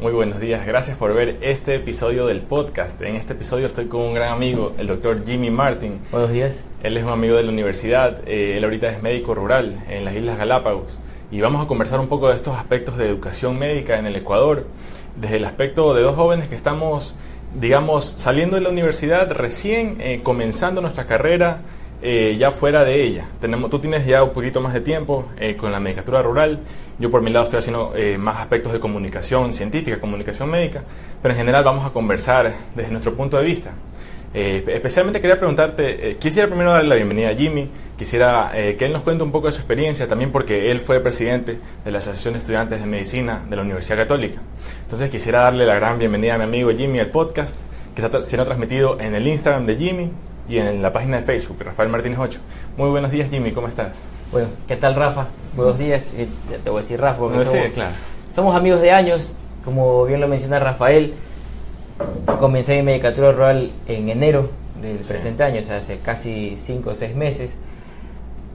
Muy buenos días, gracias por ver este episodio del podcast. En este episodio estoy con un gran amigo, el doctor Jimmy Martin. Buenos días. Él es un amigo de la universidad, eh, él ahorita es médico rural en las Islas Galápagos y vamos a conversar un poco de estos aspectos de educación médica en el Ecuador, desde el aspecto de dos jóvenes que estamos, digamos, saliendo de la universidad, recién eh, comenzando nuestra carrera eh, ya fuera de ella. Tenemos, tú tienes ya un poquito más de tiempo eh, con la medicatura rural. Yo por mi lado estoy haciendo eh, más aspectos de comunicación científica, comunicación médica, pero en general vamos a conversar desde nuestro punto de vista. especialmente quería preguntarte, quisiera primero darle la bienvenida a Jimmy, quisiera que él nos cuente un poco de su experiencia, también porque él fue presidente de la Asociación de Estudiantes de Medicina de la Universidad Católica. Entonces quisiera darle la gran bienvenida a mi amigo Jimmy al podcast, que está siendo transmitido en el Instagram de Jimmy, y en la página de Facebook, Rafael Martínez 8. Muy buenos días, Jimmy, ¿cómo estás? Bueno, ¿qué tal, Rafa? Buenos días. Eh, te voy a decir Rafa, porque somos, claro. somos amigos de años, como bien lo menciona Rafael. Comencé mi medicatura rural en enero del presente año, o sea, hace casi 5 o 6 meses,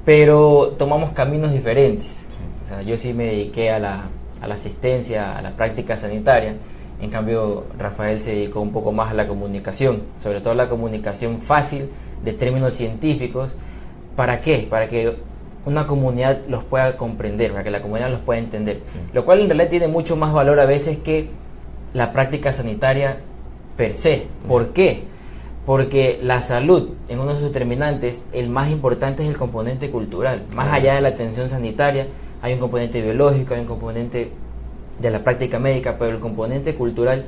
pero tomamos caminos diferentes. O sea, yo sí me dediqué a la, a la asistencia, a la práctica sanitaria en cambio, Rafael se dedicó un poco más a la comunicación, sobre todo a la comunicación fácil de términos científicos. ¿Para qué? Para que una comunidad los pueda comprender, para que la comunidad los pueda entender. Lo cual en realidad tiene mucho más valor a veces que la práctica sanitaria per se. ¿Por qué? Porque la salud, en uno de sus determinantes, el más importante es el componente cultural. Más allá de la atención sanitaria, hay un componente biológico, hay un componente de la práctica médica, pero el componente cultural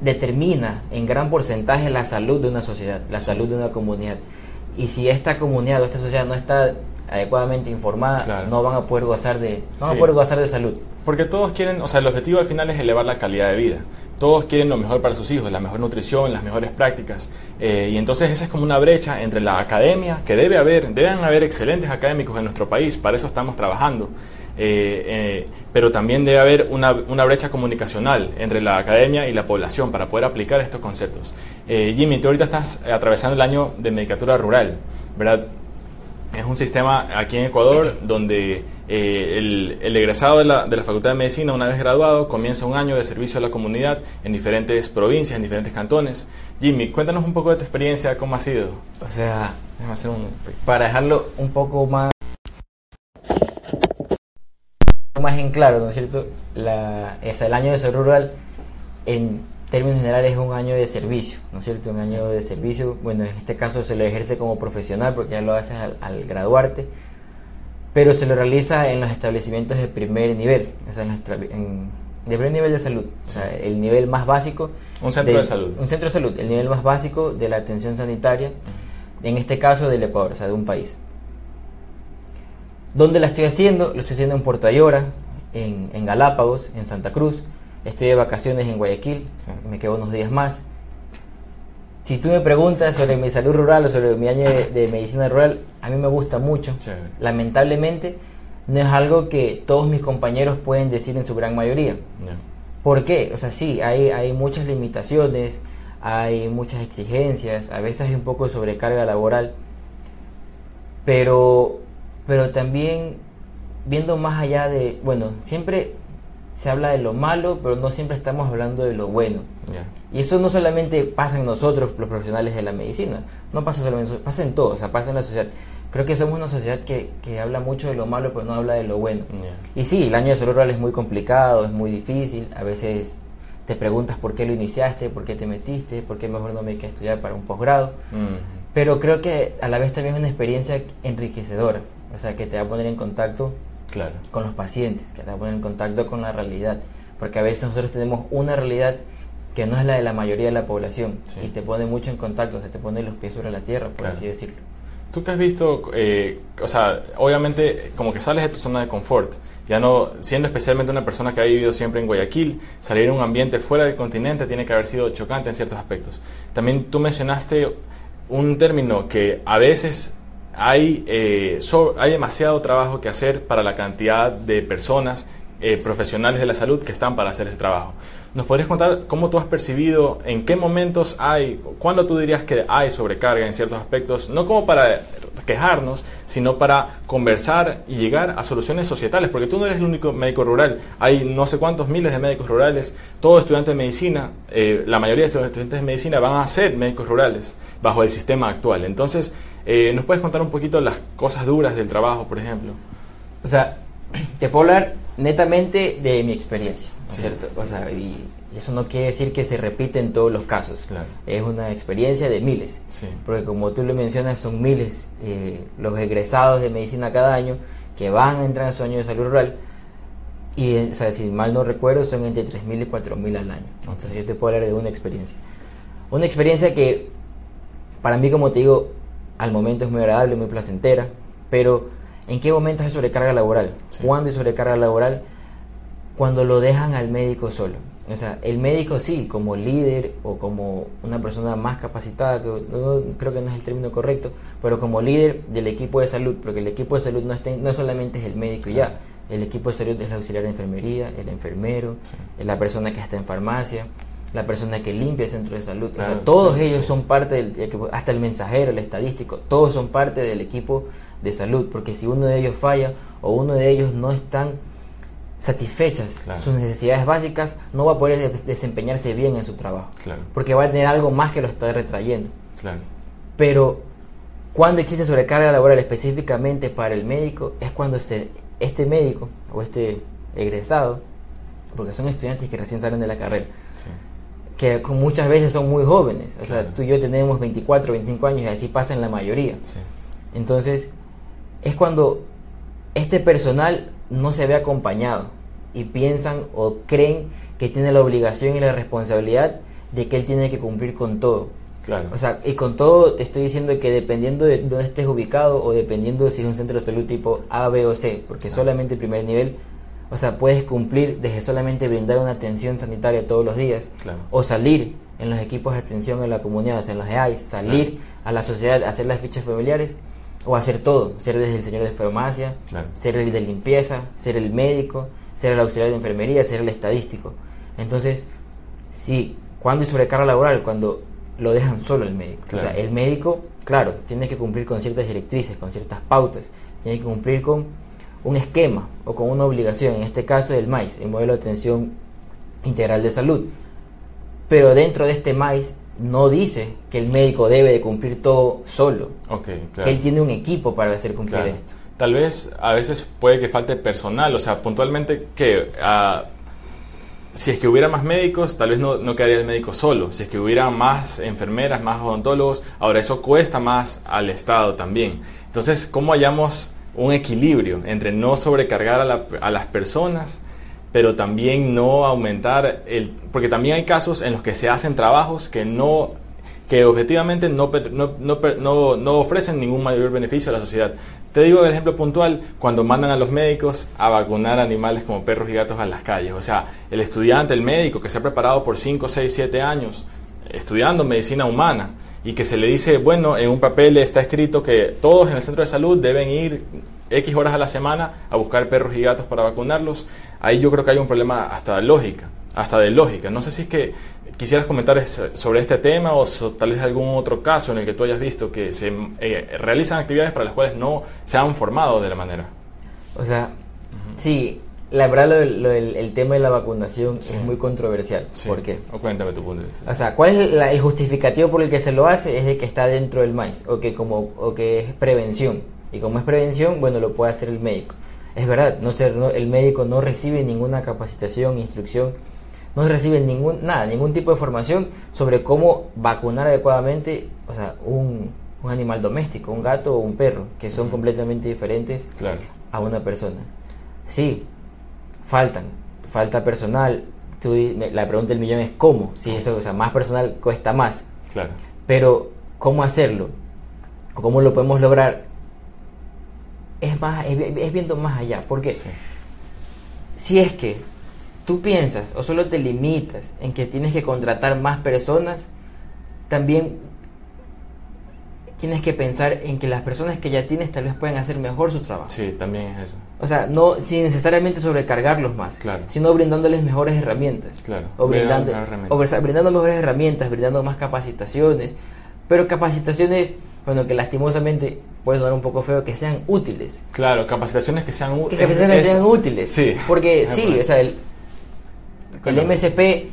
determina en gran porcentaje la salud de una sociedad, la salud de una comunidad. Y si esta comunidad o esta sociedad no está adecuadamente informada, no van a poder gozar de no van a poder gozar de salud. Porque todos quieren, o sea, el objetivo al final es elevar la calidad de vida. Todos quieren lo mejor para sus hijos, la mejor nutrición, las mejores prácticas. Eh, y entonces esa es como una brecha entre la academia, que debe haber, deben haber excelentes académicos en nuestro país, para eso estamos trabajando. Eh, eh, pero también debe haber una, una, brecha comunicacional entre la academia y la población para poder aplicar estos conceptos. Eh, Jimmy, tú ahorita estás atravesando el año de medicatura rural, ¿verdad? Es un sistema aquí en Ecuador donde el, el, egresado de la, de la, Facultad de Medicina, una vez graduado, comienza un año de servicio a la comunidad en diferentes provincias, en diferentes cantones. Jimmy, cuéntanos un poco de tu experiencia, cómo ha sido. O sea, para dejarlo un poco más más en claro, ¿no es cierto? La, es el año de salud rural, en términos generales, es un año de servicio, ¿no es cierto? Un año de servicio, bueno, en este caso se lo ejerce como profesional porque ya lo haces al, graduarte, pero se lo realiza en los establecimientos de primer nivel, o sea, en, de primer nivel de salud, o sea, el nivel más básico. Un centro de, salud. Un centro de salud, el nivel más básico de la atención sanitaria, en este caso del Ecuador, o sea, de un país. ¿Dónde la estoy haciendo? Lo estoy haciendo en Puerto Ayora, en, Galápagos, en Santa Cruz. Estoy de vacaciones en Guayaquil, me quedo unos días más. Si tú me preguntas sobre mi salud rural o sobre mi año de, medicina rural, a mí me gusta mucho. Lamentablemente, no es algo que todos mis compañeros pueden decir en su gran mayoría. ¿Por qué? O sea, sí, hay, hay muchas limitaciones, hay muchas exigencias, a veces hay un poco de sobrecarga laboral, pero pero también viendo más allá de, bueno, siempre se habla de lo malo, pero no siempre estamos hablando de lo bueno. Y eso no solamente pasa en nosotros, los profesionales de la medicina, no pasa solamente, pasa en todos, o sea, pasa en la sociedad. Creo que somos una sociedad que, que habla mucho de lo malo, pero no habla de lo bueno. Y sí, el año de salud rural es muy complicado, es muy difícil, a veces te preguntas por qué lo iniciaste, por qué te metiste, por qué mejor no me quedé a estudiar para un posgrado. Pero creo que a la vez también es una experiencia enriquecedora. O sea, que te va a poner en contacto claro. con los pacientes, que te poner en contacto con la realidad. Porque a veces nosotros tenemos una realidad que no es la de la mayoría de la población y te pone mucho en contacto, o sea, te pone los pies sobre la tierra, por así decirlo. Tú que has visto, eh, o sea, obviamente como que sales de tu zona de confort, ya no, siendo especialmente una persona que ha vivido siempre en Guayaquil, salir a un ambiente fuera del continente tiene que haber sido chocante en ciertos aspectos. También tú mencionaste un término que a veces hay, eh, hay demasiado trabajo que hacer para la cantidad de personas eh, profesionales de la salud que están para hacer ese trabajo. ¿Nos podrías contar cómo tú has percibido, en qué momentos hay, cuándo tú dirías que hay sobrecarga en ciertos aspectos, no como para quejarnos, sino para conversar y llegar a soluciones societales, porque tú no eres el único médico rural, hay no sé cuántos miles de médicos rurales, todo estudiante de medicina, eh, la mayoría de estos estudiantes de medicina van a ser médicos rurales bajo el sistema actual. Entonces, eh, ¿nos puedes contar un poquito las cosas duras del trabajo, por ejemplo? O sea, te puedo hablar netamente de mi experiencia, ¿cierto? O sea, y eso no quiere decir que se repite en todos los casos. Es una experiencia de miles. Porque como tú lo mencionas, son miles eh, los egresados de medicina cada año que van a entrar en su año de salud rural. Y, o sea, si mal no recuerdo, son entre 3.000 y 4.000 al año. Entonces yo te puedo hablar de una experiencia. Una experiencia que, para mí, como te digo, al momento es muy agradable, muy placentera, pero ¿En qué momento es sobrecarga laboral? ¿Cuándo es sobrecarga laboral? Cuando lo dejan al médico solo. O sea, el médico sí, como líder o como una persona más capacitada, que creo que no es el término correcto, pero como líder del equipo de salud, porque el equipo de salud no, no solamente es el médico y ya, el equipo de salud es el auxiliar de enfermería, el enfermero, la persona que está en farmacia, la persona que limpia el centro de salud. o sea, todos ellos son parte del equipo, hasta el mensajero, el estadístico, todos son parte del equipo de salud, porque si uno de ellos falla o uno de ellos no están satisfechas sus necesidades básicas, no va a poder desempeñarse bien en su trabajo, porque va a tener algo más que lo está retrayendo. Pero cuando existe sobrecarga laboral específicamente para el médico, es cuando este, este médico o este egresado, porque son estudiantes que recién salen de la carrera, que muchas veces son muy jóvenes, o sea, tú y yo tenemos 24, 25 años y así pasa en la mayoría. Entonces, es cuando este personal no se ve acompañado y piensan o creen que tiene la obligación y la responsabilidad de que él tiene que cumplir con todo. Claro. O sea, y con todo te estoy diciendo que dependiendo de dónde estés ubicado o dependiendo de si es un centro de salud tipo A, B o C, porque solamente el primer nivel, o sea, puedes cumplir desde solamente brindar una atención sanitaria todos los días o salir en los equipos de atención en la comunidad, o sea, en los EAIS, salir a la sociedad, hacer las fichas familiares o hacer todo, ser desde el señor de farmacia, ser el de limpieza, ser el médico, ser el auxiliar de enfermería, ser el estadístico. Entonces, sí, cuando hay sobrecarga laboral, cuando lo dejan solo el médico. O sea, el médico, claro, tiene que cumplir con ciertas directrices, con ciertas pautas, tiene que cumplir con un esquema o con una obligación, en este caso el MAIS, el modelo de atención integral de salud. Pero dentro de este MAIS no dice que el médico debe de cumplir todo solo. Okay, Que él tiene un equipo para hacer cumplir esto. Tal vez a veces puede que falte personal, o sea, puntualmente que ah, si es que hubiera más médicos, tal vez no, no, quedaría el médico solo. Si es que hubiera más enfermeras, más odontólogos, ahora eso cuesta más al Estado también. Entonces, ¿cómo hallamos un equilibrio entre no sobrecargar a, a las personas? pero también no aumentar el... Porque también hay casos en los que se hacen trabajos que no que objetivamente no, no, no, ofrecen ningún mayor beneficio a la sociedad. Te digo el ejemplo puntual, cuando mandan a los médicos a vacunar animales como perros y gatos a las calles. O sea, el estudiante, el médico que se ha preparado por 5, 6, 7 años estudiando medicina humana y que se le dice, bueno, en un papel está escrito que todos en el centro de salud deben ir X horas a la semana a buscar perros y gatos para vacunarlos, ahí yo creo que hay un problema hasta de lógica, hasta de lógica. No sé si es que quisieras comentar sobre este tema o tal vez algún otro caso en el que tú hayas visto que se eh, realizan actividades para las cuales no se han formado de la manera. O sea, sí, la verdad lo, el tema de la vacunación es muy controversial. ¿Por qué? O cuéntame tu punto de vista. O sea, ¿cuál es el justificativo por el que se lo hace? Es de que está dentro del maíz o que, como, o que es prevención. Y como es prevención, bueno, lo puede hacer el médico. Es verdad, no ser, el médico no recibe ninguna capacitación, instrucción, no recibe ningún, nada, ningún tipo de formación sobre cómo vacunar adecuadamente o sea, un, un animal doméstico, un gato o un perro, que son completamente diferentes a una persona. Sí, faltan, falta personal. Tú, la pregunta del millón es cómo. Si eso, o sea, más personal cuesta más. Claro. Pero, ¿cómo hacerlo? ¿Cómo lo podemos lograr? es, más, es, viendo más allá. Porque si es que tú piensas o solo te limitas en que tienes que contratar más personas, también tienes que pensar en que las personas que ya tienes tal vez pueden hacer mejor su trabajo. Sí, también es eso. O sea, no sin necesariamente sobrecargarlos más, Claro. sino brindándoles mejores herramientas. Claro, O brindando brindando, mejores herramientas. o brindando mejores herramientas, brindando más capacitaciones. Pero capacitaciones, bueno, que lastimosamente puede sonar un poco feo, que sean útiles. Claro, capacitaciones que sean útiles. capacitaciones que sean útiles. Sí. Porque sí, o sea, el, el. MSP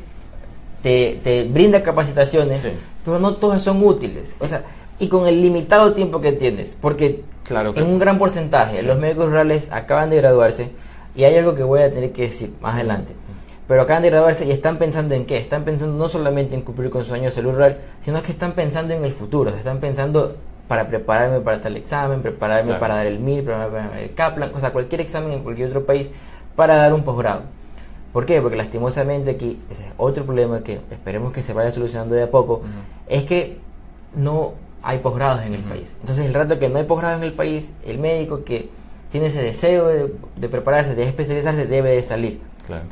te, te brinda capacitaciones, Sí. pero no todas son útiles. O sea, y con el limitado tiempo que tienes. Porque Claro que- en un gran porcentaje Sí. los médicos rurales acaban de graduarse y hay algo que voy a tener que decir más adelante. Pero acaban de graduarse y están pensando en qué? Están pensando no solamente en cumplir con su año de salud rural, sino que están pensando en el futuro. Están pensando para prepararme para tal examen, prepararme Claro. para dar el MIR, prepararme para el Kaplan, o sea, cualquier examen en cualquier otro país para dar un posgrado. ¿Por qué? Porque lastimosamente aquí, ese es otro problema que esperemos que se vaya solucionando de a poco, es que no hay posgrados en el Ujú. país. Entonces, el rato que no hay posgrado en el país, el médico que tiene ese deseo de, de prepararse, de especializarse, debe de salir. Claro.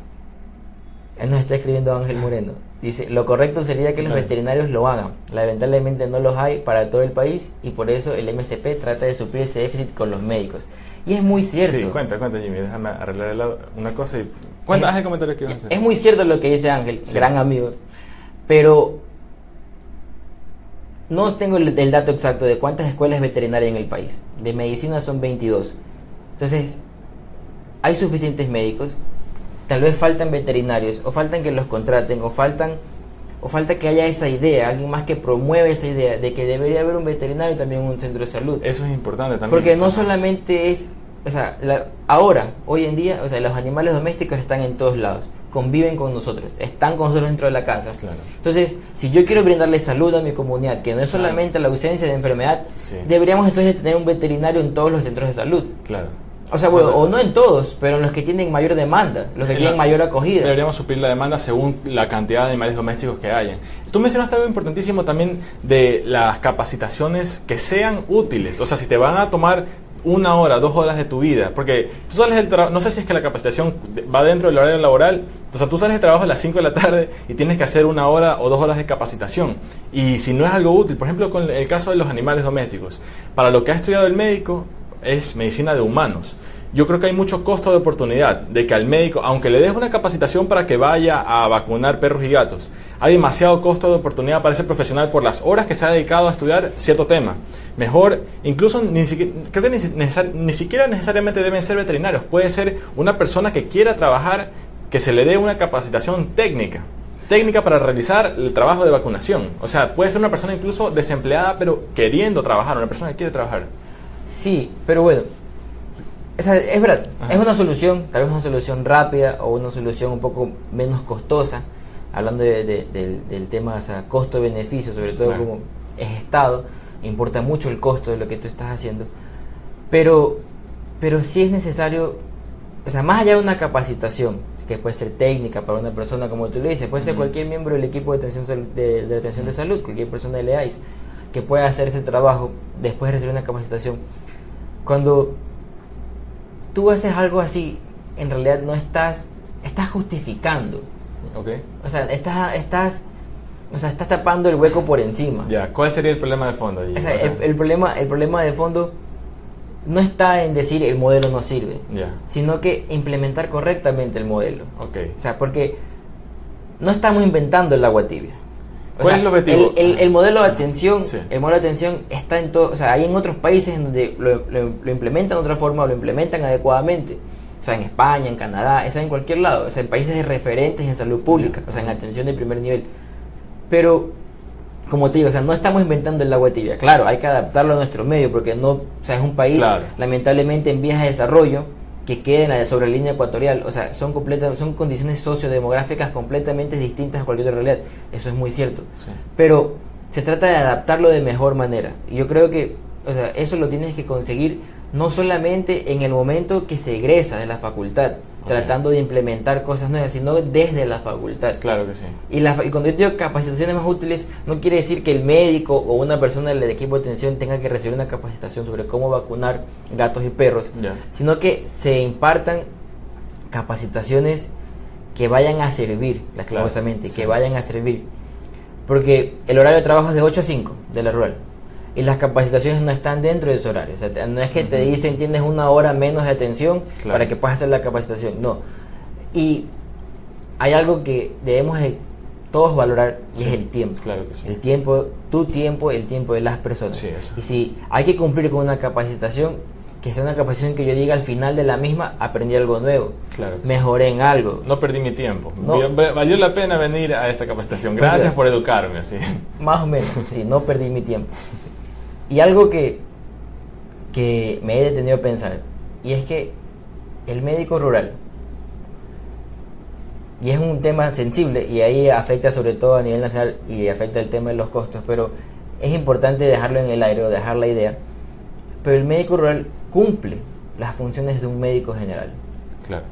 Él nos está escribiendo Ángel Moreno. Dice, lo correcto sería que los Claro. veterinarios lo hagan. Lamentablemente no los hay para todo el país y por eso el MSP trata de suplir ese déficit con los médicos. Y es muy cierto. Sí, cuenta, cuenta Jimmy, déjame arreglar el una cosa y... Cuenta, haz el comentario que ibas a hacer. Es muy cierto lo que dice Ángel, Sí. gran amigo, pero no tengo el, el dato exacto de cuántas escuelas veterinarias en el país. De medicina son 22. Entonces, hay suficientes médicos, tal vez faltan veterinarios, o faltan que los contraten, o faltan o falta que haya esa idea, alguien más que promueva esa idea de que debería haber un veterinario y también un centro de salud. Eso es importante también. Porque no solamente es, o sea, la- ahora, hoy en día, o sea, los animales domésticos están en todos lados, conviven con nosotros, están con nosotros dentro de la casa. Claro. Entonces, si yo quiero brindarle salud a mi comunidad, que no es Claro. solamente la ausencia de enfermedad, Sí. deberíamos entonces tener un veterinario en todos los centros de salud. Claro. O sea, bueno, o no en todos, pero en los que tienen mayor demanda, los que En tienen mayor acogida. Deberíamos suplir la demanda según la cantidad de animales domésticos que hayan. Tú mencionaste algo importantísimo también de las capacitaciones que sean útiles. O sea, si te van a tomar una hora, dos horas de tu vida, porque tú sales del trabajo, no sé si es que la capacitación va dentro del horario laboral, o sea, tú sales de trabajo a las 5 de la tarde y tienes que hacer una hora o dos horas de capacitación. Y si no es algo útil, por ejemplo, con el caso de los animales domésticos, para lo que ha estudiado el médico es medicina de humanos. Yo creo que hay mucho costo de oportunidad de que al médico, aunque le des una capacitación para que vaya a vacunar perros y gatos, hay demasiado costo de oportunidad para ese profesional por las horas que se ha dedicado a estudiar cierto tema. Mejor, incluso ni siquiera, creo que ni, ni siquiera necesariamente deben ser veterinarios, puede ser una persona que quiera trabajar, que se le dé una capacitación técnica. Técnica para realizar el trabajo de vacunación. O sea, puede ser una persona incluso desempleada, pero queriendo trabajar, una persona que quiere trabajar. Sí, pero bueno, sea, es verdad, Ajá. es una solución, tal vez una solución rápida o una solución un poco menos costosa, hablando de- de- del, del tema, o sea, costo-beneficio, sobre todo Claro. como es Estado, importa mucho el costo de lo que tú estás haciendo, pero, pero sí es necesario, o sea, más allá de una capacitación, que puede ser técnica para una persona, como tú le dices, puede ser cualquier miembro del equipo de atención, de atención de salud, cualquier persona de LEAIS, que pueda hacer este trabajo después de recibir una capacitación. Cuando tú haces algo así, en realidad no estás, estás justificando. ¿Ok? O sea, estás, estás, o sea, estás tapando el hueco por encima. Ya, ¿cuál sería el problema de fondo? allí? O sea, O sea, el, el problema, el problema de fondo no está en decir el modelo no sirve, Ya, sino que implementar correctamente el modelo. ok. O sea, porque no estamos inventando el agua tibia. O ¿Cuál sea, es el objetivo? El, el- el modelo de atención, Sí. el modelo de atención está en todo, o sea, hay en otros países en donde lo, lo- lo implementan de otra forma o lo implementan adecuadamente. O sea, en España, en Canadá, o sea, en cualquier lado, o sea, en países de referentes en salud pública, o sea, en atención de primer nivel. Pero, como te digo, o sea, no estamos inventando el agua tibia. Claro, hay que adaptarlo a nuestro medio, porque no, o sea, es un país Claro. lamentablemente en vías de desarrollo que queda en la sobre la línea ecuatorial, o sea, son completa, son condiciones sociodemográficas completamente distintas a cualquier otra realidad. Eso es muy cierto. Sí. Pero se trata de adaptarlo de mejor manera. Y yo creo que, o sea, eso lo tienes que conseguir no solamente en el momento que se egresa de la facultad, Tratando de implementar cosas nuevas, sino desde la facultad. Claro que sí. Y, la, y cuando yo digo capacitaciones más útiles, no quiere decir que el médico o una persona del equipo de atención tenga que recibir una capacitación sobre cómo vacunar gatos y perros, sino que se impartan capacitaciones que vayan a servir, lastimosamente, sí. que vayan a servir. Porque el horario de trabajo es de 8 a 5 de la rural. Y las capacitaciones no están dentro de ese horario. O sea, no es que te dicen tienes una hora menos de atención para que puedas hacer la capacitación. No. Y hay algo que debemos todos valorar y es el tiempo. Claro que sí. El tiempo, tu tiempo, el tiempo de las personas. Sí, eso. Y si hay que cumplir con una capacitación, que sea una capacitación que yo diga al final de la misma, aprendí algo nuevo, claro mejoré en algo. No perdí mi tiempo. Valió la pena venir a esta capacitación. Gracias por educarme. Así. Más o menos, sí, no perdí mi tiempo. Y algo que, que me he detenido a pensar, y es que el médico rural, y es un tema sensible, y ahí afecta sobre todo a nivel nacional y afecta el tema de los costos, pero es importante dejarlo en el aire o dejar la idea, pero el médico rural cumple las funciones de un médico general. Claro.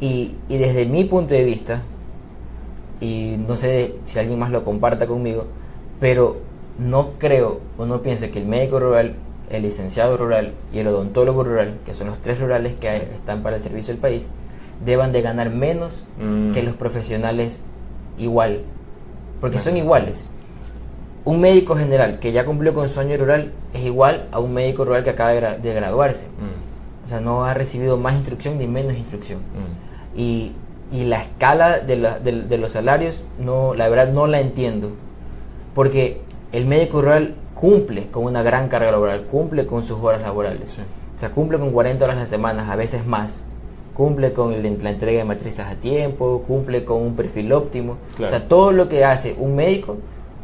Y, y desde mi punto de vista, y no sé si alguien más lo comparta conmigo, pero no creo o no pienso que el médico rural, el licenciado rural y el odontólogo rural, que son los tres rurales que están para el servicio del país, deban de ganar menos mm. que los profesionales igual, porque son iguales un médico general que ya cumplió con su año rural es igual a un médico rural que acaba de, graduarse. Mm. O sea, no ha recibido más instrucción ni menos instrucción. Mm. Y, la escala de, los salarios, no, la verdad no la entiendo. Porque el médico rural cumple con una gran carga laboral, cumple con sus horas laborales. O sea, cumple con 40 horas a la semana, a veces más. Cumple con la entrega de matrices a tiempo, cumple con un perfil óptimo. O sea, todo lo que hace un médico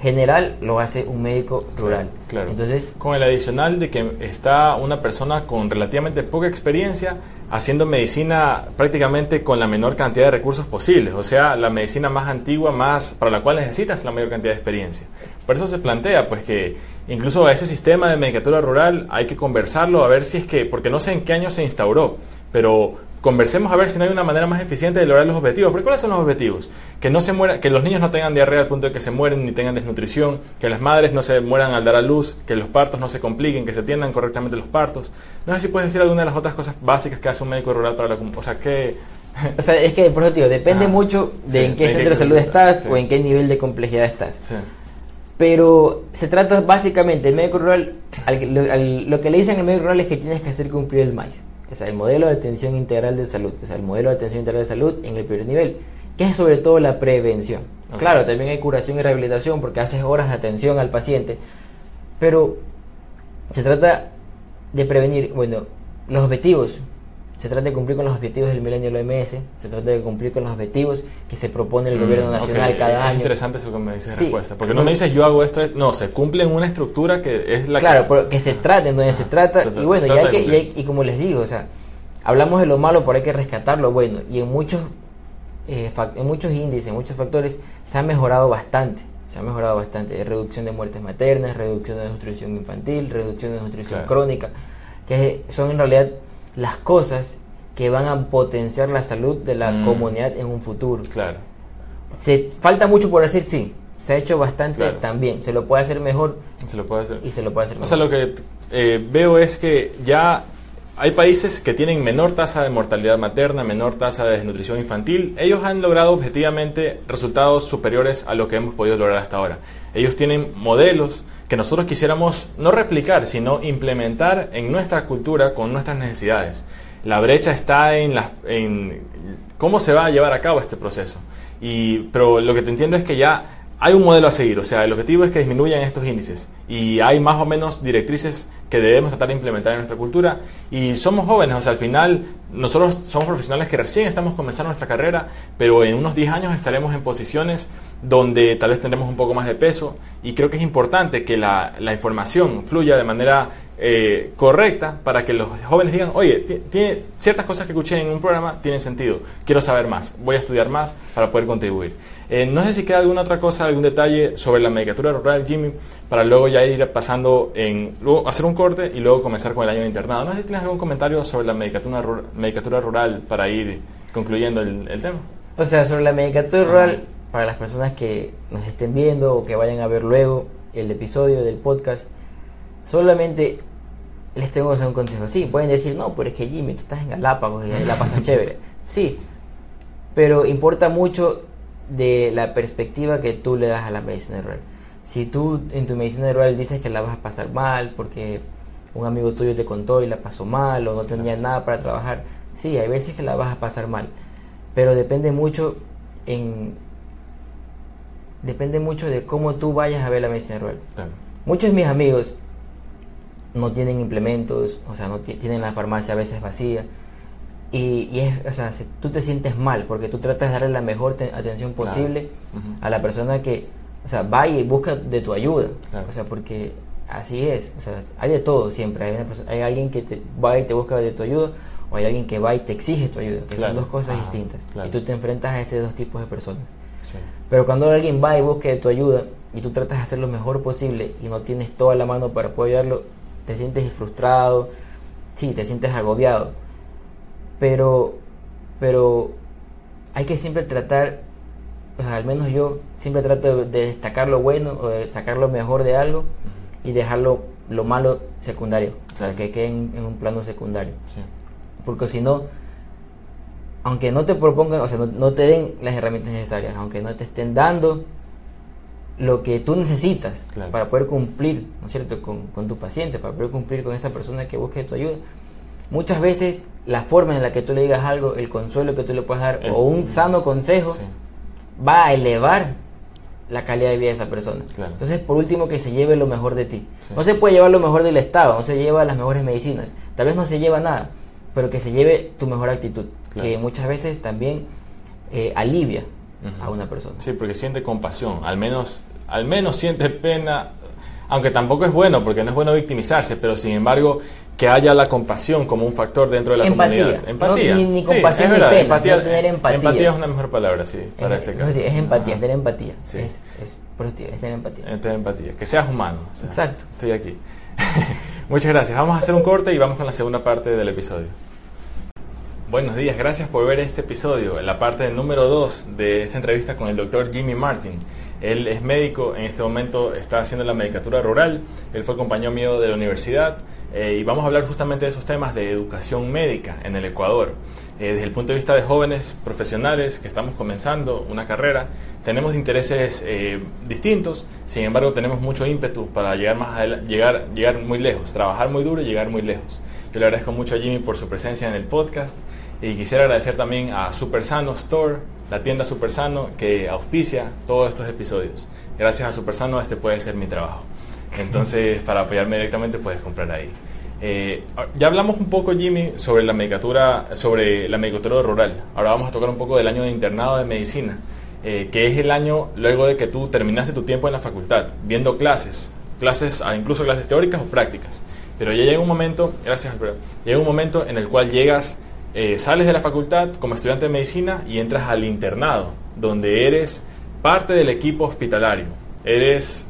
general lo hace un médico rural. Claro. Entonces, con el adicional de que está una persona con relativamente poca experiencia haciendo medicina prácticamente con la menor cantidad de recursos posibles, o sea, la medicina más antigua, más para la cual necesitas la mayor cantidad de experiencia. Por eso se plantea pues que incluso ese sistema de medicatura rural hay que conversarlo a ver si es que porque no sé en qué año se instauró, pero conversemos a ver si no hay una manera más eficiente de lograr los objetivos. ¿Pero cuáles son los objetivos? Que no se muera, que los niños no tengan diarrea al punto de que se mueren ni tengan desnutrición, que las madres no se mueran al dar a luz, que los partos no se compliquen, que se atiendan correctamente los partos. No sé si puedes decir alguna de las otras cosas básicas que hace un médico rural para la o sea, que o sea, es que por eso depende ah, mucho de en qué centro de salud estás o en qué nivel de complejidad estás. Pero se trata básicamente, el médico rural, lo que le dicen al médico rural es que tienes que hacer cumplir el maíz o sea, el modelo de atención integral de salud, o sea, el modelo de atención integral de salud en el primer nivel, que es sobre todo la prevención. Claro, también hay curación y rehabilitación porque haces horas de atención al paciente, pero se trata de prevenir, bueno, los objetivos, se trata de cumplir con los objetivos del milenio de la OMS, se trata de cumplir con los objetivos que se propone el gobierno mm, nacional cada año. Es interesante eso que me dices respuesta, porque no me dices yo hago esto, no, se cumple en una estructura que es la claro, que... que se trate, en donde se trata, y bueno, y, hay que, y, como les digo, o sea, hablamos de lo malo, pero hay que rescatar lo bueno, y en muchos, eh, en muchos índices, en muchos factores, se ha mejorado bastante se ha mejorado bastante. Reducción de muertes maternas, reducción de nutrición infantil, reducción de nutrición crónica, que son en realidad las cosas que van a potenciar la salud de la mm. comunidad en un futuro. Claro. Se falta mucho por decir sí. Se ha hecho bastante también. Se lo puede hacer mejor. Se lo puede hacer. Y se lo puede hacer mejor. O sea, lo que eh, veo es que ya hay países que tienen menor tasa de mortalidad materna, menor tasa de desnutrición infantil. Ellos han logrado objetivamente resultados superiores a lo que hemos podido lograr hasta ahora. Ellos tienen modelos que nosotros quisiéramos no replicar, sino implementar en nuestra cultura con nuestras necesidades. La brecha está en, la, en cómo se va a llevar a cabo este proceso. Y, pero lo que te entiendo es que ya hay un modelo a seguir, o sea, el objetivo es que disminuyan estos índices y hay más o menos directrices que debemos tratar de implementar en nuestra cultura. Y somos jóvenes, o sea, al final nosotros somos profesionales que recién estamos comenzando nuestra carrera, pero en unos 10 años estaremos en posiciones donde tal vez tendremos un poco más de peso. Y creo que es importante que la, la información fluya de manera eh, correcta para que los jóvenes digan, oye, tiene ciertas cosas que escuché en un programa tienen sentido, quiero saber más, voy a estudiar más para poder contribuir. Eh, no sé si queda alguna otra cosa, algún detalle sobre la medicatura rural, Jimmy, para luego ya ir pasando en, luego hacer un corte y luego comenzar con el año de internado. No sé si tienes algún comentario sobre la medicatura, medicatura rural para ir concluyendo el, el tema. O sea, sobre la medicatura rural, para las personas que nos estén viendo o que vayan a ver luego el episodio del podcast, solamente les tengo que hacer un consejo. Sí, pueden decir, no, pero es que Jimmy, tú estás en Galápagos y la pasas chévere. Sí, pero importa mucho de la perspectiva que tú le das a la medicina rural. si tú en tu medicina rural dices que la vas a pasar mal porque un amigo tuyo te contó y la pasó mal o no tenía nada para trabajar, sí, hay veces que la vas a pasar mal, pero depende mucho en depende mucho de cómo tú vayas a ver la medicina rural. Muchos de mis amigos no tienen implementos, o sea, no tienen la farmacia a veces vacía. Y, y es, o sea, tú te sientes mal porque tú tratas de darle la mejor atención posible a la persona que, o sea, va y busca de tu ayuda. O sea, porque así es. O sea, hay de todo siempre. Hay, hay, alguien que te va y te busca de tu ayuda o hay alguien que va y te exige tu ayuda, que son dos cosas distintas. Y tú te enfrentas a esos dos tipos de personas. Pero cuando alguien va y busca de tu ayuda y tú tratas de hacer lo mejor posible y no tienes toda la mano para apoyarlo, te sientes frustrado, sí, te sientes agobiado. Pero, pero hay que siempre tratar, o sea, al menos yo siempre trato de, destacar lo bueno o de sacar lo mejor de algo y dejarlo lo malo secundario, o sea, que quede en, un plano secundario. Porque si no, aunque no te propongan, o sea, no, te den las herramientas necesarias, aunque no te estén dando lo que tú necesitas para poder cumplir, ¿no es cierto?, con, tu paciente, para poder cumplir con esa persona que busque tu ayuda. Muchas veces la forma en la que tú le digas algo, el consuelo que tú le puedas dar o un sano consejo va a elevar la calidad de vida de esa persona. Entonces, por último, que se lleve lo mejor de ti. No se puede llevar lo mejor del Estado, no se lleva las mejores medicinas, tal vez no se lleva nada, pero que se lleve tu mejor actitud, que muchas veces también eh, alivia a una persona. Sí, porque siente compasión, al menos, al menos siente pena, aunque tampoco es bueno, porque no es bueno victimizarse, pero sin embargo que haya la compasión como un factor dentro de la comunidad. Empatía. ni, compasión ni pena, empatía, tener empatía. Empatía es una mejor palabra, sí, para es, este caso. es empatía, es tener empatía. Sí. Es, es, es, tener empatía. Es tener empatía. Que seas humano. Exacto. Estoy aquí. Muchas gracias. Vamos a hacer un corte y vamos con la segunda parte del episodio. Buenos días, gracias por ver este episodio, la parte número 2 de esta entrevista con el doctor Jimmy Martin. Él es médico, en este momento está haciendo la medicatura rural, él fue compañero mío de la universidad eh, y vamos a hablar justamente de esos temas de educación médica en el Ecuador. Eh, desde el punto de vista de jóvenes profesionales que estamos comenzando una carrera, tenemos intereses eh, distintos, sin embargo tenemos mucho ímpetu para llegar, más llegar, llegar muy lejos, trabajar muy duro y llegar muy lejos. Yo le agradezco mucho a Jimmy por su presencia en el podcast y quisiera agradecer también a Supersano Store, la tienda Supersano que auspicia todos estos episodios. Gracias a Supersano este puede ser mi trabajo. Entonces, para apoyarme directamente puedes comprar ahí. Eh, ya hablamos un poco, Jimmy, sobre la medicatura, sobre la medicatura rural. Ahora vamos a tocar un poco del año de internado de medicina, eh, que es el año luego de que tú terminaste tu tiempo en la facultad, viendo clases, clases, ah, incluso clases teóricas o prácticas. Pero ya llega un momento, gracias Alfredo, llega un momento en el cual llegas eh, sales de la facultad como estudiante de medicina y entras al internado, donde eres parte del equipo hospitalario. Eres,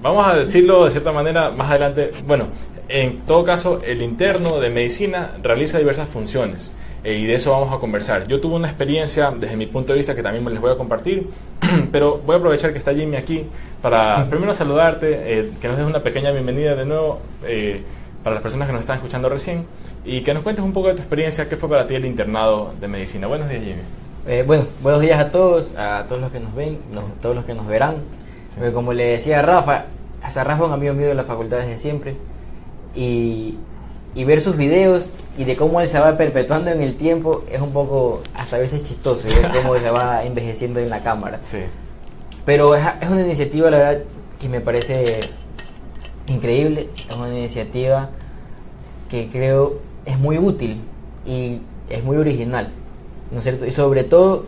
vamos a decirlo de cierta manera más adelante, bueno, en todo caso, el interno de medicina realiza diversas funciones eh, y de eso vamos a conversar. Yo tuve una experiencia desde mi punto de vista que también les voy a compartir, pero voy a aprovechar que está Jimmy aquí para primero saludarte, eh, que nos des una pequeña bienvenida de nuevo para las personas que nos están escuchando recién y que nos cuentes un poco de tu experiencia, qué fue para ti el internado de medicina. Buenos días, Jimmy. Eh, bueno, buenos días a todos, a todos los que nos ven, a todos los que nos verán. como le decía a Rafa, a Rafa es un amigo mío de la facultad desde siempre, y, y ver sus videos y de cómo él se va perpetuando en el tiempo es un poco hasta a veces chistoso, ver cómo se va envejeciendo en la cámara. Sí. Pero es, es una iniciativa, la verdad, que me parece increíble, es una iniciativa que creo es muy útil y es muy original, ¿no es cierto? Y sobre todo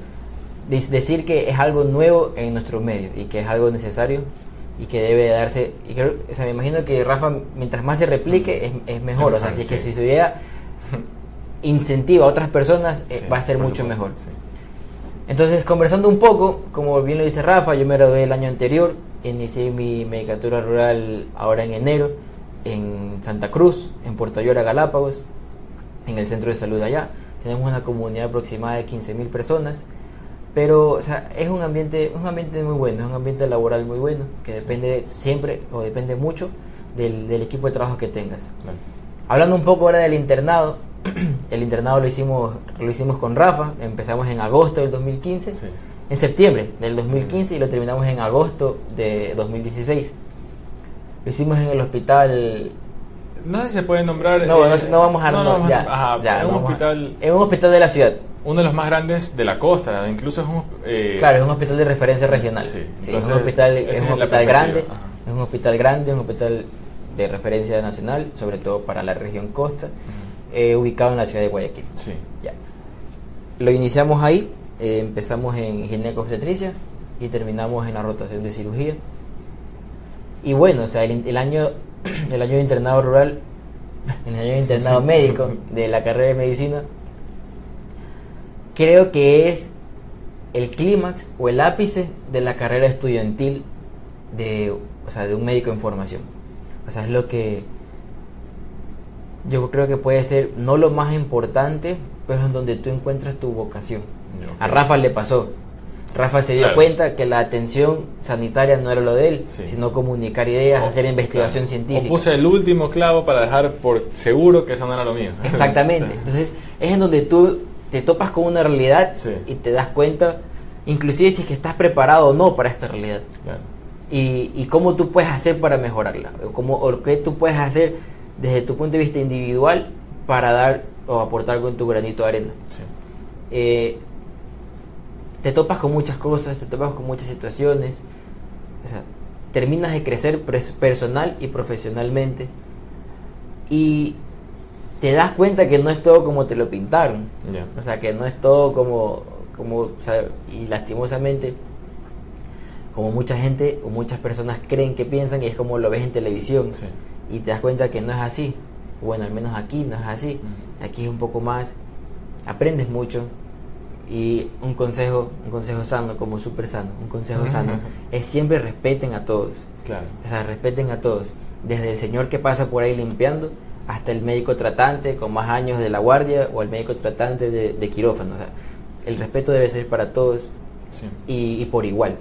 decir que es algo nuevo en nuestro medio y que es algo necesario y que debe darse, y creo, o sea, me imagino que Rafa, mientras más se replique, es, mejor, o sea, así que si se hubiera incentiva a otras personas, eh, va a ser mucho mejor. Entonces, conversando un poco, como bien lo dice Rafa, yo me gradué el año anterior, inicié mi medicatura rural ahora en enero, en Santa Cruz, en Puerto Ayora, Galápagos, en el centro de salud allá. Tenemos una comunidad aproximada de 15.000 personas, pero o sea, es un ambiente, un ambiente muy bueno, es un ambiente laboral muy bueno, que depende siempre o depende mucho del, equipo de trabajo que tengas. Hablando un poco ahora del internado, el internado lo hicimos, lo hicimos con Rafa, empezamos en agosto del 2015. en septiembre del 2015 y lo terminamos en agosto de 2016. Lo hicimos en el hospital no sé si se puede nombrar. No, no, no, vamos a nombrar. ya, en un hospital. En un hospital de la ciudad. Uno de los más grandes de la costa, incluso es un. Eh, claro, es un hospital de referencia regional. Sí, es un hospital, es un hospital grande. Es un hospital grande, un hospital de referencia nacional, sobre todo para la región costa, eh, ubicado en la ciudad de Guayaquil. Sí. Ya. Lo iniciamos ahí, eh, empezamos en gineco-obstetricia y terminamos en la rotación de cirugía. Y bueno, o sea, el, el año el año de internado rural, el año de internado médico de la carrera de medicina, creo que es el clímax o el ápice de la carrera estudiantil de, o sea, de un médico en formación. O sea, es lo que yo creo que puede ser no lo más importante, pero es en donde tú encuentras tu vocación. A Rafa le pasó. Rafa se dio cuenta que la atención sanitaria no era lo de él, sino comunicar ideas, hacer investigación científica. O puse el último clavo para dejar por seguro que eso no era lo mío. Exactamente. Entonces, es en donde tú te topas con una realidad y te das cuenta, inclusive si es que estás preparado o no para esta realidad. Y, y, cómo tú puedes hacer para mejorarla, o, cómo, o qué tú puedes hacer desde tu punto de vista individual para dar o aportar con tu granito de arena. Eh, te topas con muchas cosas, te topas con muchas situaciones, o sea, terminas de crecer personal y profesionalmente y te das cuenta que no es todo como te lo pintaron, o sea, que no es todo como, como o sea, y lastimosamente, como mucha gente o muchas personas creen que piensan y es como lo ves en televisión y te das cuenta que no es así, bueno, al menos aquí no es así, aquí es un poco más, aprendes mucho, y un consejo, un consejo sano, como súper sano, un consejo sano, es siempre respeten a todos. Claro. O sea, respeten a todos. Desde el señor que pasa por ahí limpiando hasta el médico tratante con más años de la guardia o el médico tratante de, quirófano. O sea, el respeto debe ser para todos y, por igual.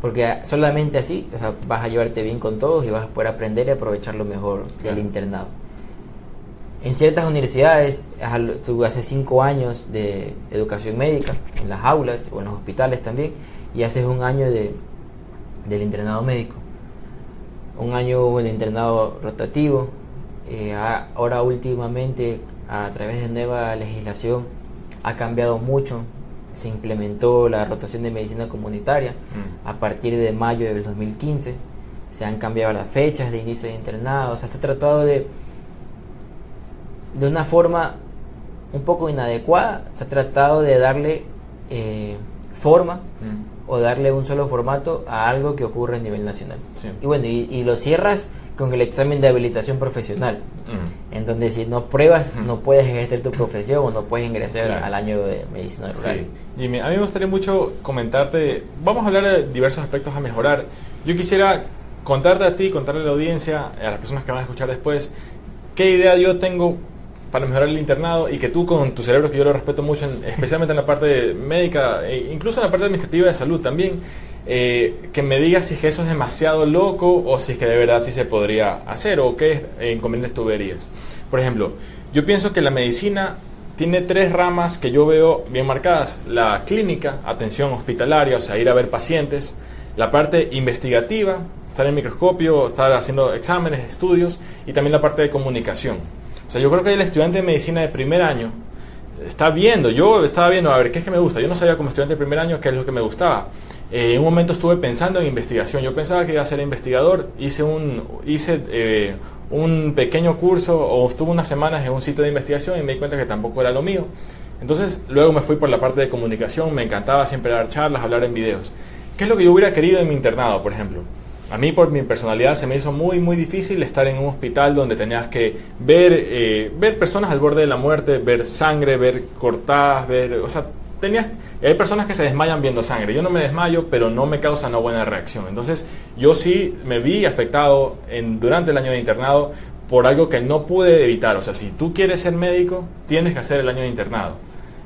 Porque solamente así o sea, vas a llevarte bien con todos y vas a poder aprender y aprovechar lo mejor del internado en ciertas universidades, hace cinco años de educación médica, en las aulas o en los hospitales también, y haces un año de, del internado médico. Un año de internado rotativo. Eh, ahora últimamente, a través de nueva legislación, ha cambiado mucho. Se implementó la rotación de medicina comunitaria mm. a partir de mayo del 2015. Se han cambiado las fechas de inicio de internado. O sea, se ha tratado de de una forma un poco inadecuada, se ha tratado de darle eh, forma mm. o darle un solo formato a algo que ocurre a nivel nacional. Y bueno, y, lo cierras con el examen de habilitación profesional, mm. en donde si no pruebas mm. no puedes ejercer tu profesión o no puedes ingresar al añño de medicina rural. Y a mí me gustaría mucho comentarte, vamos a hablar de diversos aspectos a mejorar. Yo quisiera contarte a ti, contarle a la audiencia, a las personas que van a escuchar después, qué idea yo tengo para mejorar el internado y que tú con tu cerebro, que yo lo respeto mucho, especialmente en la parte médica, e incluso en la parte administrativa de salud también, eh, que me digas si es que eso es demasiado loco o si es que de verdad sí se podría hacer o qué inconvenientes tú verías. Por ejemplo, yo pienso que la medicina tiene tres ramas que yo veo bien marcadas. La clínica, atención hospitalaria, o sea, ir a ver pacientes. La parte investigativa, estar en microscopio, estar haciendo exámenes, estudios. Y también la parte de comunicación o sea, yo creo que el estudiante de medicina de primer año está viendo, yo estaba viendo, a ver, ¿qué es que me gusta? Yo no sabía como estudiante de primer año qué es lo que me gustaba. Eh, en un momento estuve pensando en investigación, yo pensaba que iba a ser investigador, hice un, hice, eh, un pequeño curso o estuve unas semanas en un sitio de investigación y me di cuenta que tampoco era lo mío. Entonces luego me fui por la parte de comunicación, me encantaba siempre dar charlas, hablar en videos. ¿Qué es lo que yo hubiera querido en mi internado, por ejemplo? A mí por mi personalidad se me hizo muy muy difícil estar en un hospital donde tenías que ver, eh, ver personas al borde de la muerte, ver sangre, ver cortadas, ver, o sea, tenías, hay personas que se desmayan viendo sangre. Yo no me desmayo, pero no me causa una buena reacción. Entonces yo sí me vi afectado en, durante el año de internado por algo que no pude evitar. O sea, si tú quieres ser médico, tienes que hacer el año de internado.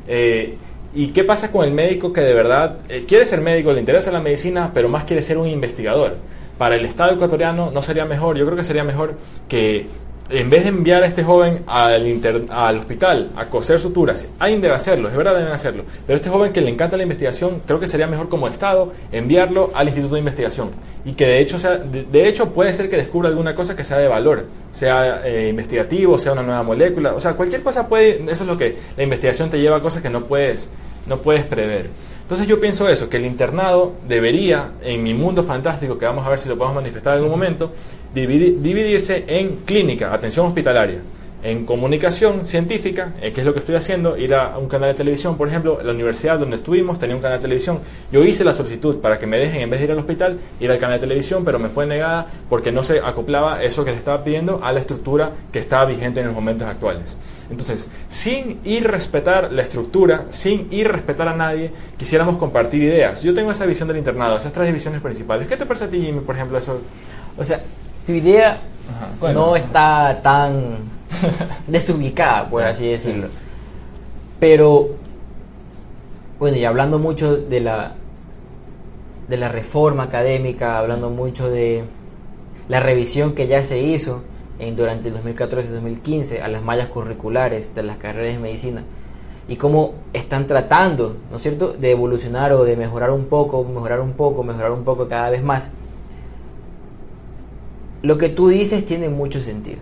Eh, ¿Y qué pasa con el médico que de verdad eh, quiere ser médico, le interesa la medicina, pero más quiere ser un investigador? Para el Estado ecuatoriano no sería mejor, yo creo que sería mejor que en vez de enviar a este joven al, al hospital a coser suturas, alguien debe hacerlo, es verdad deben hacerlo, pero este joven que le encanta la investigación, creo que sería mejor como Estado enviarlo al Instituto de Investigación y que de hecho, sea, de, hecho puede ser que descubra alguna cosa que sea de valor, sea eh, investigativo, sea una nueva molécula, o sea, cualquier cosa puede, eso es lo que la investigación te lleva a cosas que no puedes, no puedes prever. Entonces yo pienso eso, que el internado debería, en mi mundo fantástico, que vamos a ver si lo podemos manifestar en algún momento, dividirse en clínica, atención hospitalaria, en comunicación científica, eh, que es lo que estoy haciendo, ir a un canal de televisión, por ejemplo, la universidad donde estuvimos tenía un canal de televisión. Yo hice la solicitud para que me dejen, en vez de ir al hospital, ir al canal de televisión, pero me fue negada porque no se acoplaba eso que le estaba pidiendo a la estructura que estaba vigente en los momentos actuales. Entonces, sin ir respetar la estructura, sin ir respetar a nadie, quisiéramos compartir ideas. Yo tengo esa visión del internado, esas tres divisiones principales. ¿Qué te parece a ti, Jimmy, por ejemplo, eso? O sea, tu idea no está tan desubicada, por así decirlo. Pero, bueno, y hablando mucho de la, de la reforma académica, hablando mucho de la revisión que ya se hizo en, durante el 2014-2015 a las mallas curriculares de las carreras de medicina y cómo están tratando, ¿no es cierto?, de evolucionar o de mejorar un poco, mejorar un poco, mejorar un poco cada vez más. Lo que tú dices tiene mucho sentido.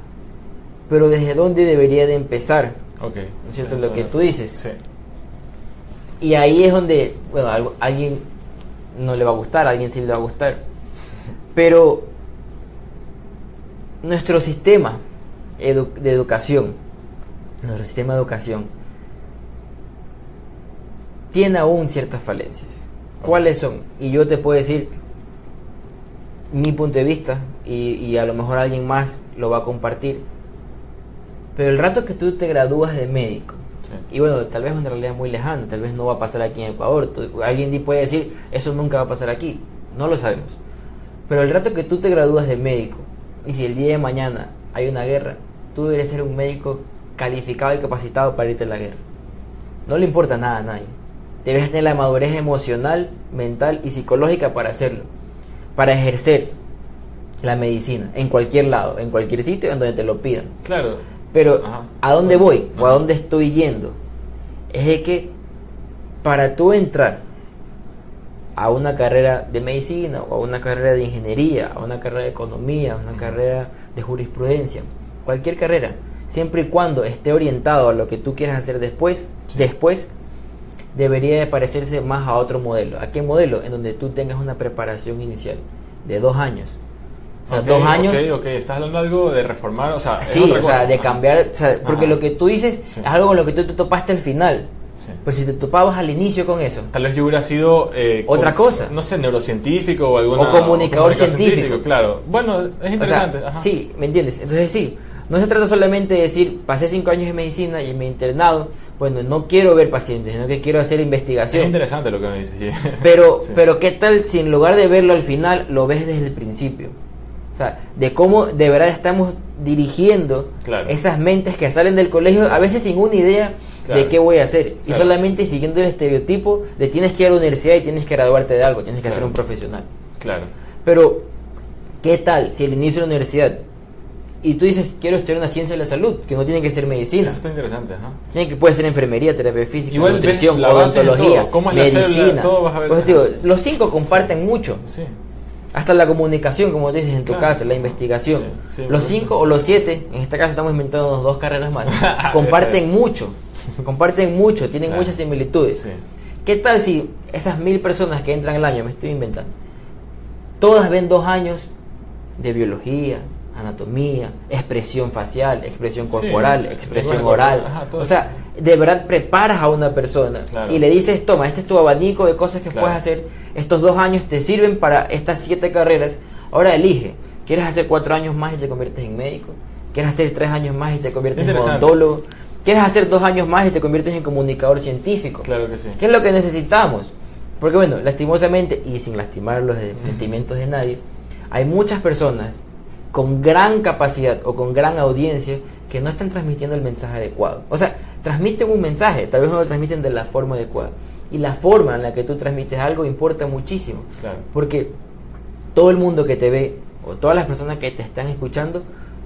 Pero ¿desde dónde debería de empezar? Okay. ¿No es cierto? Lo que tú dices. Sí. Y ahí es donde, bueno, a alguien no le va a gustar, a alguien sí le va a gustar. Pero nuestro sistema de educación, nuestro sistema de educación, tiene aún ciertas falencias. ¿Cuáles son? Y yo te puedo decir mi punto de vista y, a lo mejor alguien más lo va a compartir. Pero el rato que tú te gradúas de médico, y bueno, tal vez es una realidad muy lejana, tal vez no va a pasar aquí en Ecuador, alguien puede decir, eso nunca va a pasar aquí, no lo sabemos. Pero el rato que tú te gradúas de médico, y si el día de mañana hay una guerra, tú deberías ser un médico calificado y capacitado para irte a la guerra. No le importa nada a nadie. Debes tener la madurez emocional, mental y psicológica para hacerlo para ejercer la medicina en cualquier lado, en cualquier sitio en donde te lo pidan. Claro. Pero ¿a dónde voy o a dónde estoy yendo? Es de que para tú entrar a una carrera de medicina o a una carrera de ingeniería, a una carrera de economía, a una carrera de jurisprudencia, cualquier carrera, siempre y cuando esté orientado a lo que tú quieras hacer después, después debería de parecerse más a otro modelo. ¿A qué modelo? En donde tú tengas una preparación inicial de dos años. O sea, dos años. Ok, ok, estás hablando algo de reformar, o sea, sí, o sea, de cambiar, o sea, porque lo que tú dices es algo con lo que tú te topaste al final. Sí. Pero si te topabas al inicio con eso. Tal vez yo hubiera sido. Eh, Otra cosa. No sé, neurocientífico o alguna. O comunicador, científico. Claro. Bueno, es interesante. Sí, ¿me entiendes? Entonces, sí. No se trata solamente de decir, pasé cinco años en medicina y en mi internado bueno, no quiero ver pacientes, sino que quiero hacer investigación. Es interesante lo que me dices. Pero, pero ¿qué tal si en lugar de verlo al final, lo ves desde el principio? O sea, de cómo de verdad estamos dirigiendo esas mentes que salen del colegio, a veces sin una idea de qué voy a hacer. Y solamente siguiendo el estereotipo de tienes que ir a la universidad y tienes que graduarte de algo, tienes que ser un profesional. Claro. Pero, ¿qué tal si el inicio de la universidad y tú dices, quiero estudiar una ciencia de la salud, que no tiene que ser medicina. Eso está interesante, ajá. Tiene que puede ser enfermería, terapia física, nutrición, odontología, medicina. pues digo, los cinco comparten mucho. Sí. Hasta la comunicación, como dices en tu caso, la investigación. los cinco o los siete, en este caso estamos inventando dos carreras más, comparten mucho. Comparten mucho, tienen muchas similitudes. ¿Qué tal si esas mil personas que entran al año, me estoy inventando, todas ven dos años de biología, anatomía, expresión facial, expresión corporal, expresión oral. o sea, de verdad preparas a una persona y le dices, toma, este es tu abanico de cosas que puedes hacer, estos dos años te sirven para estas siete carreras, ahora elige, ¿quieres hacer cuatro años más y te conviertes en médico? ¿Quieres hacer tres años más y te conviertes en odontólogo? ¿Quieres hacer dos años más y te conviertes en comunicador científico? Claro que sí. ¿Qué es lo que necesitamos? Porque bueno, lastimosamente, y sin lastimar los sentimientos de nadie, hay muchas personas con gran capacidad o con gran audiencia que no están transmitiendo el mensaje adecuado. O sea, transmiten un mensaje, tal vez no lo transmiten de la forma adecuada. Y la forma en la que tú transmites algo importa muchísimo. Porque todo el mundo que te ve o todas las personas que te están escuchando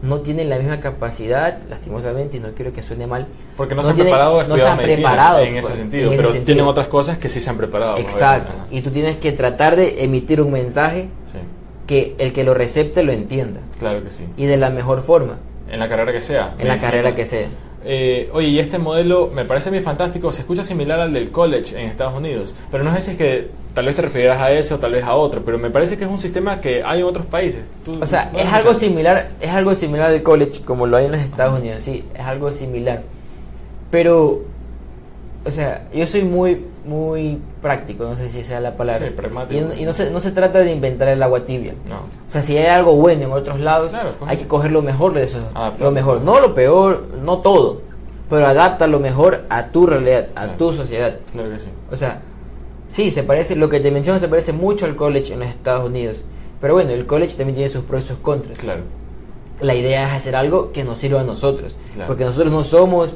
no tienen la misma capacidad, lastimosamente, y no quiero que suene mal. Porque no, se han preparado a estudiar medicina en ese pues, sentido, en pero tienen otras cosas que sí se han preparado. Exacto. Y tú tienes que tratar de emitir un mensaje Sí, que el que lo recepte lo entienda. claro que sí. Y de la mejor forma, En la carrera que sea. en la carrera que sea. Eh, oye, y este modelo me parece bien fantástico, se escucha similar al del college en Estados Unidos, pero no sé si es que tal vez te refieras a ese o tal vez a otro, pero me parece que es un sistema que hay en otros países. Tú- O sea, ¿no es algo similar, es algo similar al college como lo hay en los Estados Unidos, sí, es algo similar. Pero, o sea, yo soy muy, muy práctico, no sé si sea la palabra. Sí, pragmático. Y, no- y no, se, no se trata de inventar el agua tibia. No. O sea, si hay algo bueno en otros lados, Claro, hay que coger lo mejor de eso. Adaptar. Lo mejor, no lo peor, no todo, pero adapta lo mejor a tu realidad, a Claro. tu sociedad. Claro que sí. O sea, sí, se parece, lo que te menciono se parece mucho al college en los Estados Unidos. Pero bueno, el college también tiene sus pros y sus contras. Claro. La idea es hacer algo que nos sirva a nosotros. Claro. Porque nosotros no somos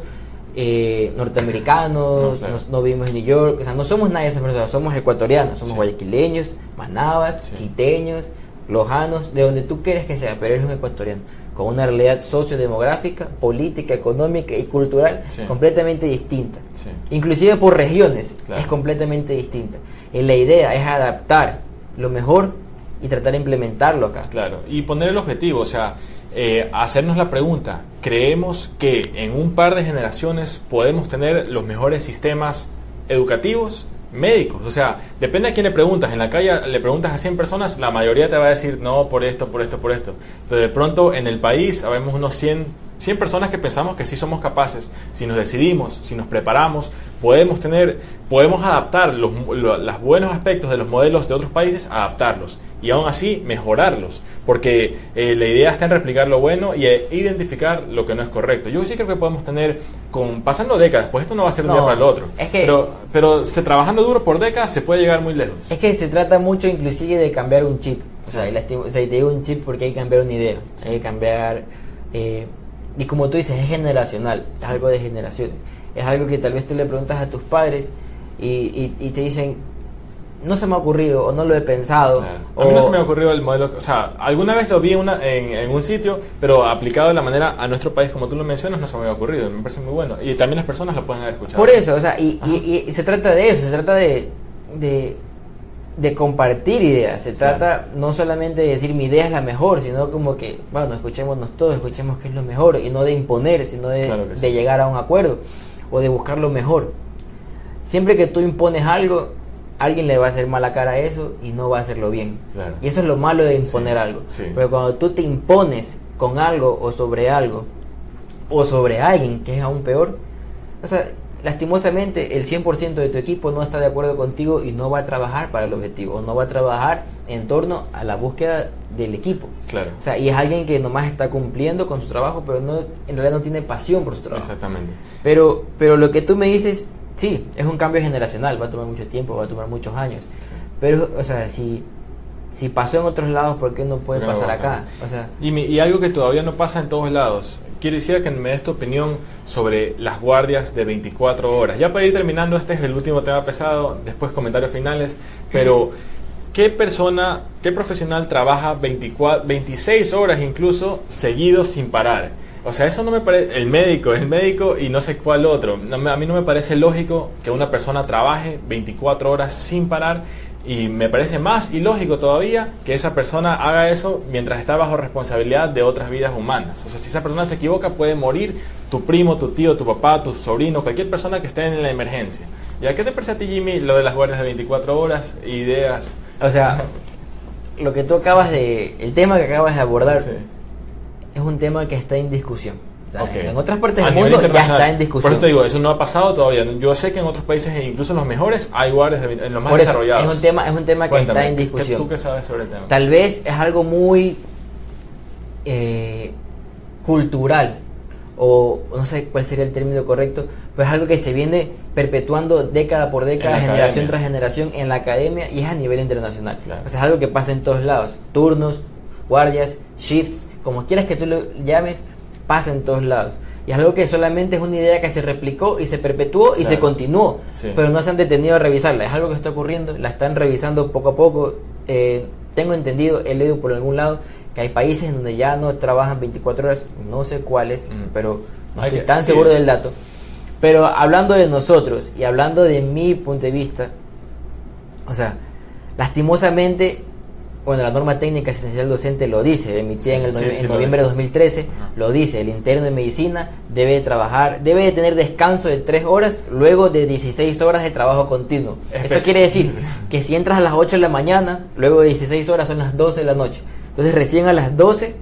eh, norteamericanos, No, claro. no, vivimos en New York, o sea, no somos nadie de esas personas, somos ecuatorianos, somos Sí. guayaquileños, manabas, Sí. quiteños, lojanos, de donde tú quieres que sea, pero eres un ecuatoriano, con una realidad sociodemográfica, política, económica y cultural Sí. completamente distinta. Inclusive por regiones Claro. es completamente distinta. Y la idea es adaptar lo mejor y tratar de implementarlo acá. Claro, y poner el objetivo, o sea, eh, hacernos la pregunta, ¿creemos que en un par de generaciones podemos tener los mejores sistemas educativos? Médicos, o sea, depende a quién le preguntas. En la calle le preguntas a 100 personas, la mayoría te va a decir no, por esto, por esto, por esto. Pero de pronto en el país habemos unos 100, 100 personas que pensamos que sí somos capaces, si nos decidimos, si nos preparamos, podemos tener, podemos adaptar los, lo- los buenos aspectos de los modelos de otros países, adaptarlos y aún así mejorarlos, porque eh, la idea está en replicar lo bueno y eh, identificar lo que no es correcto. Yo sí creo que podemos tener, con pasando décadas, pues esto no va a ser de un No, día para el otro, es que- pero, pero se, trabajando duro por décadas se puede llegar muy lejos. Es que se trata mucho inclusive de cambiar un chip. O sea, lasti- o sea, te digo un chip porque hay que cambiar una idea. Hay que cambiar... eh, y como tú dices, es generacional. Es algo de generaciones. Es algo que tal vez tú le preguntas a tus padres y, y- y te dicen, no se me ha ocurrido o no lo he pensado. Claro. o- A mí no se me ocurrió el modelo, o sea, alguna vez lo vi en, una- en, en un sitio, pero aplicado de la manera a nuestro país, como tú lo mencionas, no se me había ocurrido, me parece muy bueno. Y también las personas lo pueden haber escuchado. Por eso, o sea, y, y- y se trata de eso, se trata de, de, de compartir ideas, se Claro. trata no solamente de decir mi idea es la mejor, sino como que, bueno, escuchémonos todos, escuchemos qué es lo mejor, y no de imponer, sino de, Claro sí. llegar a un acuerdo o de buscar lo mejor. Siempre que tú impones algo, alguien le va a hacer mala cara a eso y no va a hacerlo bien. Claro. Y eso es lo malo de imponer Sí, algo. sí. Pero cuando tú te impones con algo o sobre algo, o sobre alguien, que es aún peor, o sea, lastimosamente el 100% de tu equipo no está de acuerdo contigo y no va a trabajar para el objetivo, no va a trabajar en torno a la búsqueda del equipo. Claro, O sea, y es alguien que nomás está cumpliendo con su trabajo, pero no, en realidad no tiene pasión por su trabajo. exactamente. Pero, pero lo que tú me dices, sí, es un cambio generacional, va a tomar mucho tiempo, va a tomar muchos años. Pero, o sea, si, si pasó en otros lados, ¿por qué no puede ¿Por qué no pasar pasa? acá? O sea, Y, mi- y algo que todavía no pasa en todos lados. Decir que me des tu opinión sobre las guardias de 24 horas. Ya para ir terminando, este es el último tema pesado, después comentarios finales, pero ¿qué persona, qué profesional trabaja 24, 26 horas incluso seguidos sin parar? O sea, eso no me parece, el médico, el médico y no sé cuál otro. A mí no me parece lógico que una persona trabaje 24 horas sin parar y me parece más ilógico todavía que esa persona haga eso mientras está bajo responsabilidad de otras vidas humanas. O sea, si esa persona se equivoca puede morir tu primo, tu tío, tu papá, tu sobrino, cualquier persona que esté en la emergencia. ¿Y a qué te parece a ti, Jimmy, lo de las guardias de 24 horas, ideas? o sea, lo que tú acabas de, el tema que acabas de abordar Sí. es un tema que está en discusión. En otras partes del mundo ya está en discusión. Por eso te digo, eso no ha pasado todavía. Yo sé que en otros países, e incluso en los mejores, hay guardias de, en los más eso, desarrollados. es un tema, es un tema que Cuéntame, está en ¿qué- discusión. ¿Tú qué sabes sobre el tema? Tal vez es algo muy eh, cultural, o no sé cuál sería el término correcto, pero es algo que se viene perpetuando década por década, generación academia. tras generación en la academia y es a nivel internacional. Claro. O sea, es algo que pasa en todos lados. Turnos, guardias, shifts, como quieras que tú lo llames, pasa en todos lados. Y es algo que solamente es una idea que se replicó y se perpetuó y Claro. se continuó, Sí. pero no se han detenido a revisarla. Es algo que está ocurriendo, la están revisando poco a poco. Eh, tengo entendido, he leído por algún lado, que hay países en donde ya no trabajan 24 horas, no sé cuáles, Mm. pero no estoy tan sí. seguro del dato. Pero hablando de nosotros y hablando de mi punto de vista, o sea, lastimosamente, bueno, la norma técnica asistencial docente lo dice, emitida en, el Sí, novie- sí, en lo noviembre de dice. 2013, Ajá. lo dice, el interno de medicina debe trabajar, debe de tener descanso de 3 horas luego de 16 horas de trabajo continuo. Espe- Esto quiere decir que si entras a las 8 de la mañana, luego de 16 horas son las 12 de la noche. Entonces recién a las 12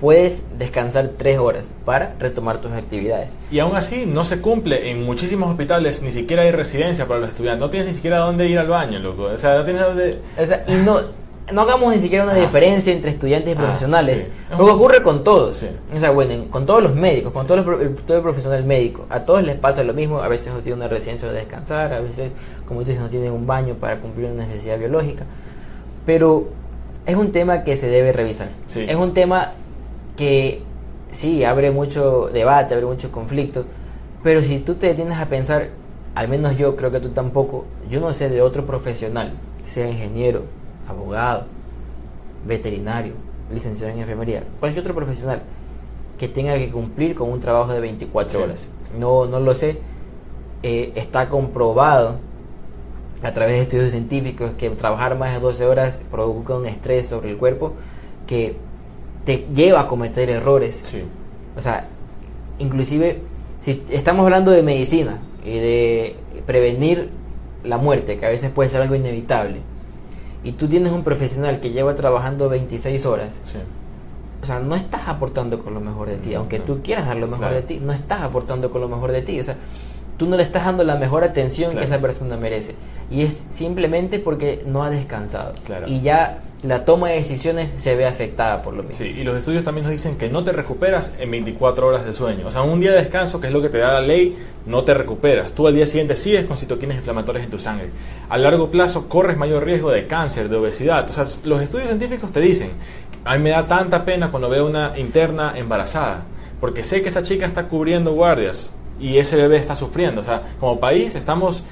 puedes descansar 3 horas para retomar tus actividades. Y aún así no se cumple en muchísimos hospitales, ni siquiera hay residencia para los estudiantes, no tienes ni siquiera dónde ir al baño, loco. O sea, no tienes dónde... O sea, y no, no hagamos ni siquiera una Ah. diferencia entre estudiantes y Ah, profesionales. sí. Lo que ocurre con todos. Sí. O sea, bueno, en- con todos los médicos, con Sí. todos los pro- el- todo el profesional médico. A todos les pasa lo mismo. A veces no tienen una residencia de descansar, a veces, como dices, no tienen un baño para cumplir una necesidad biológica. Pero es un tema que se debe revisar. Es un tema que sí abre mucho debate, abre mucho conflicto. Pero si tú te detienes a pensar, al menos yo creo que tú tampoco, yo no sé de otro profesional, sea ingeniero, abogado, veterinario, licenciado en enfermería, cualquier otro profesional que tenga que cumplir con un trabajo de 24 Sí. horas. No, no lo sé. Eh, está comprobado a través de estudios científicos que trabajar más de 12 horas provoca un estrés sobre el cuerpo que te lleva a cometer errores. Sí. O sea, inclusive si estamos hablando de medicina y de prevenir la muerte, que a veces puede ser algo inevitable, y tú tienes un profesional que lleva trabajando 26 horas, Sí. o sea, no estás aportando con lo mejor de ti, aunque tú quieras dar lo mejor Claro. de ti, no estás aportando con lo mejor de ti, o sea, tú no le estás dando la mejor atención Claro. que esa persona merece, y es simplemente porque no ha descansado, Claro. y ya la toma de decisiones se ve afectada por lo mismo. Sí, y los estudios también nos dicen que no te recuperas en 24 horas de sueño. O sea, un día de descanso, que es lo que te da la ley, no te recuperas. Tú al día siguiente sigues con citoquinas inflamatorias en tu sangre. A largo plazo corres mayor riesgo de cáncer, de obesidad. O sea, los estudios científicos te dicen, a mí me da tanta pena cuando veo una interna embarazada, porque sé que esa chica está cubriendo guardias y ese bebé está sufriendo. O sea, como país estamos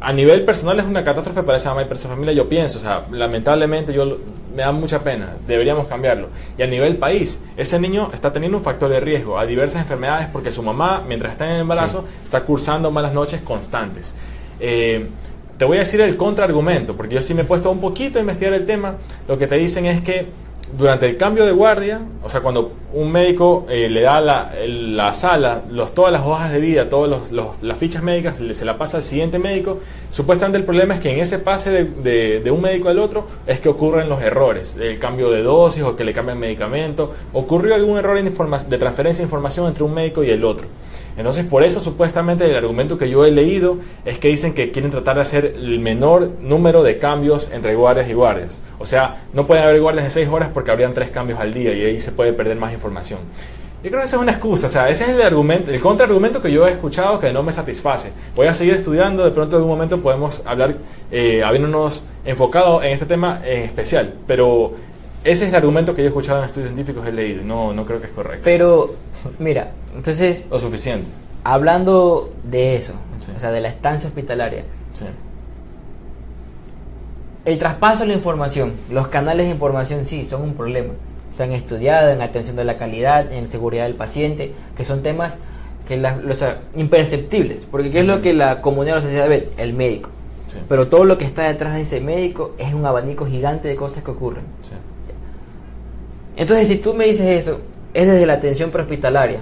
a nivel personal es una catástrofe para esa mamá y para esa familia, yo pienso, o sea, lamentablemente yo me da mucha pena, deberíamos cambiarlo. Y a nivel país, ese niño está teniendo un factor de riesgo a diversas enfermedades porque su mamá, mientras está en el embarazo, está cursando malas noches constantes. Eh, te voy a decir el contraargumento, porque yo sí me he puesto un poquito a investigar el tema, lo que te dicen es que durante el cambio de guardia, o sea, cuando un médico eh, le da la, la sala, los, todas las hojas de vida, todas las fichas médicas, le- se la pasa al siguiente médico, supuestamente el problema es que en ese pase de, de- un médico al otro es que ocurren los errores, el cambio de dosis o que le cambian medicamento, ocurrió algún error en de transferencia de información entre un médico y el otro. Entonces, por eso supuestamente el argumento que yo he leído es que dicen que quieren tratar de hacer el menor número de cambios entre guardias y guardias. O sea, no pueden haber guardias de 6 horas porque habrían 3 cambios al día y ahí se puede perder más información. Yo creo que esa es una excusa, o sea, ese es el argumento, el contraargumento que yo he escuchado que no me satisface. Voy a seguir estudiando, de pronto en algún momento podemos hablar, eh, habiéndonos enfocado en este tema en especial, pero ese es el argumento que yo he escuchado en estudios científicos, he leído, no, no creo que es correcto. Pero, mira, entonces, Lo suficiente. hablando de eso, Sí. o sea, de la estancia hospitalaria, Sí. el traspaso de la información, los canales de información sí son un problema. Se han estudiado en atención de la calidad, en seguridad del paciente, que son temas que la- o sea, imperceptibles, porque ¿qué es lo que la comunidad de la sociedad ve? El médico. Sí. Pero todo lo que está detrás de ese médico es un abanico gigante de cosas que ocurren. Sí. Entonces, si tú me dices eso, es desde la atención prehospitalaria,